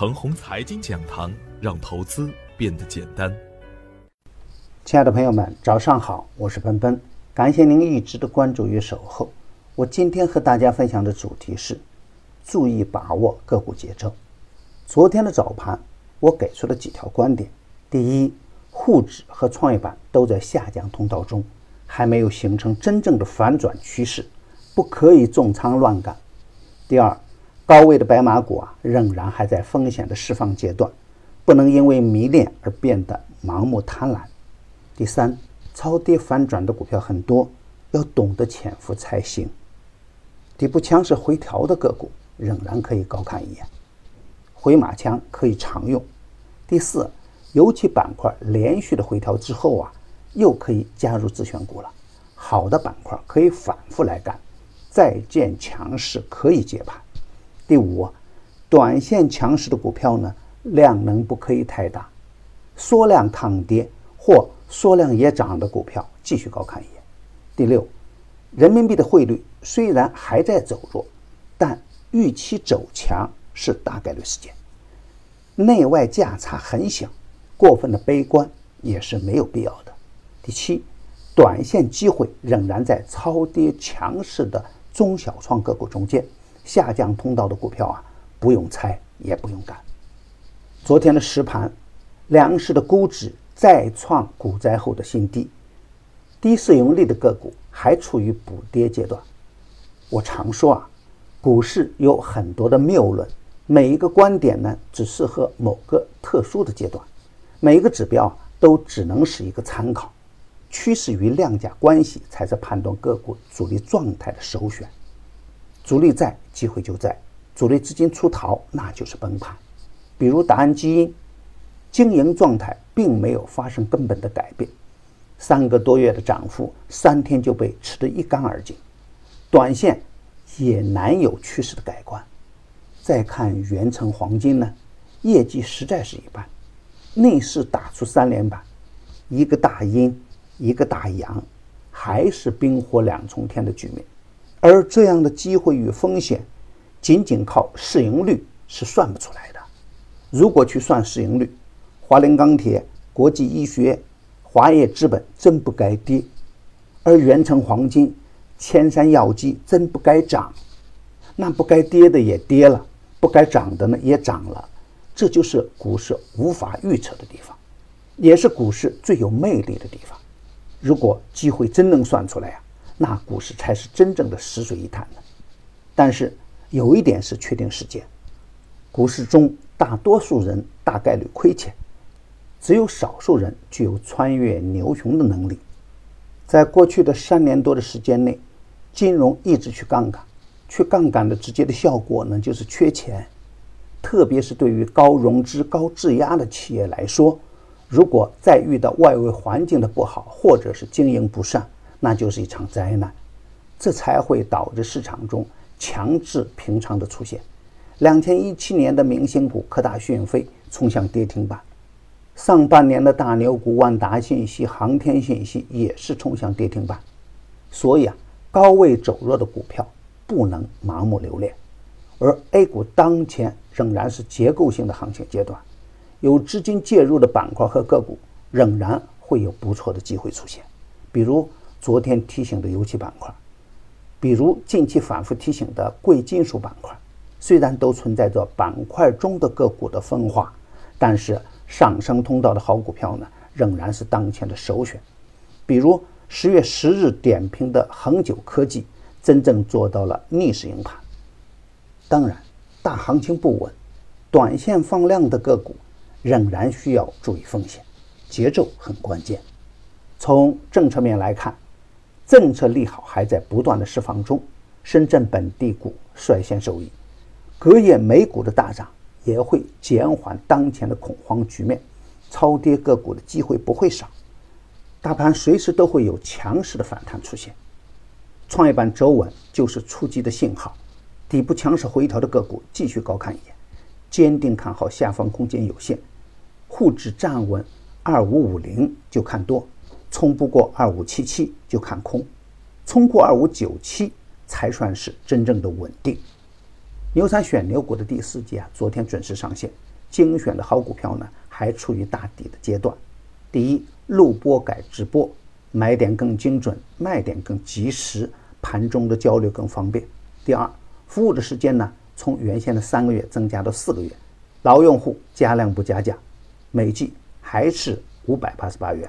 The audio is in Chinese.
程红财经讲堂，让投资变得简单。亲爱的朋友们，早上好，我是奔奔，感谢您一直的关注与守候。我今天和大家分享的主题是：注意把握个股节奏。昨天的早盘，我给出了几条观点：第一，沪指和创业板都在下降通道中，还没有形成真正的反转趋势，不可以重仓乱干；第二，高位的白马股啊，仍然还在风险的释放阶段，不能因为迷恋而变得盲目贪婪。第三，超跌反转的股票很多，要懂得潜伏才行。底部强势回调的个股仍然可以高看一眼，回马枪可以常用。第四，油气板块连续的回调之后啊，又可以加入自选股了。好的板块可以反复来干，再见强势可以接盘。第五，短线强势的股票呢，量能不可以太大，缩量抗跌或缩量也涨的股票继续高看一眼。第六，人民币的汇率虽然还在走弱，但预期走强是大概率事件，内外价差很小，过分的悲观也是没有必要的。第七，短线机会仍然在超跌强势的中小创个股中间。下降通道的股票啊，不用猜也不用干。昨天的实盘，粮食的估值再创股灾后的新低，低市盈率的个股还处于补跌阶段。我常说啊，股市有很多的谬论，每一个观点呢只适合某个特殊的阶段，每一个指标都只能是一个参考，趋势与量价关系才是判断个股主力状态的首选。主力在，机会就在；主力资金出逃，那就是崩盘。比如达安基因，经营状态并没有发生根本的改变，三个多月的涨幅，三天就被吃得一干二净，短线也难有趋势的改观。再看元成黄金呢，业绩实在是一般，内市打出三连板，一个大阴，一个大阳，还是冰火两重天的局面。而这样的机会与风险，仅仅靠市盈率是算不出来的。如果去算市盈率，华菱钢铁、国际医学、华业资本真不该跌，而元成黄金、千山药机真不该涨。那不该跌的也跌了，不该涨的呢也涨了。这就是股市无法预测的地方，也是股市最有魅力的地方。如果机会真能算出来呀！那股市才是真正的死水一潭的。但是有一点是确定事件：股市中大多数人大概率亏钱，只有少数人具有穿越牛熊的能力。在过去的三年多的时间内，金融一直去杠杆，去杠杆的直接的效果呢，就是缺钱。特别是对于高融资、高质押的企业来说，如果再遇到外围环境的不好，或者是经营不善，那就是一场灾难，这才会导致市场中强制平仓的出现。两千一七年的明星股科大讯飞冲向跌停板，上半年的大牛股万达信息、航天信息也是冲向跌停板。所以啊，高位走弱的股票不能盲目留恋。而 A 股当前仍然是结构性的行情阶段，有资金介入的板块和个股仍然会有不错的机会出现，比如。昨天提醒的油气板块，比如近期反复提醒的贵金属板块，虽然都存在着板块中的个股的分化，但是上升通道的好股票呢，仍然是当前的首选。比如十月十日点评的恒久科技，真正做到了逆势赢盘。当然，大行情不稳，短线放量的个股仍然需要注意风险，节奏很关键。从政策面来看。政策利好还在不断的释放中，深圳本地股率先受益，隔夜美股的大涨也会减缓当前的恐慌局面，超跌个股的机会不会少，大盘随时都会有强势的反弹出现。创业板走稳就是出击的信号，底部强势回调的个股继续高看一眼，坚定看好下方空间有限，沪指站稳二五五零就看多。冲不过二五七七就看空，冲过二五九七才算是真正的稳定。牛散选牛股的第四季啊，昨天准时上线，精选的好股票呢，还处于打底的阶段。第一，录播改直播，买点更精准，卖点更及时，盘中的交流更方便。第二，服务的时间呢，从原先的三个月增加到四个月，老用户加量不加价，每季还是五百八十八元。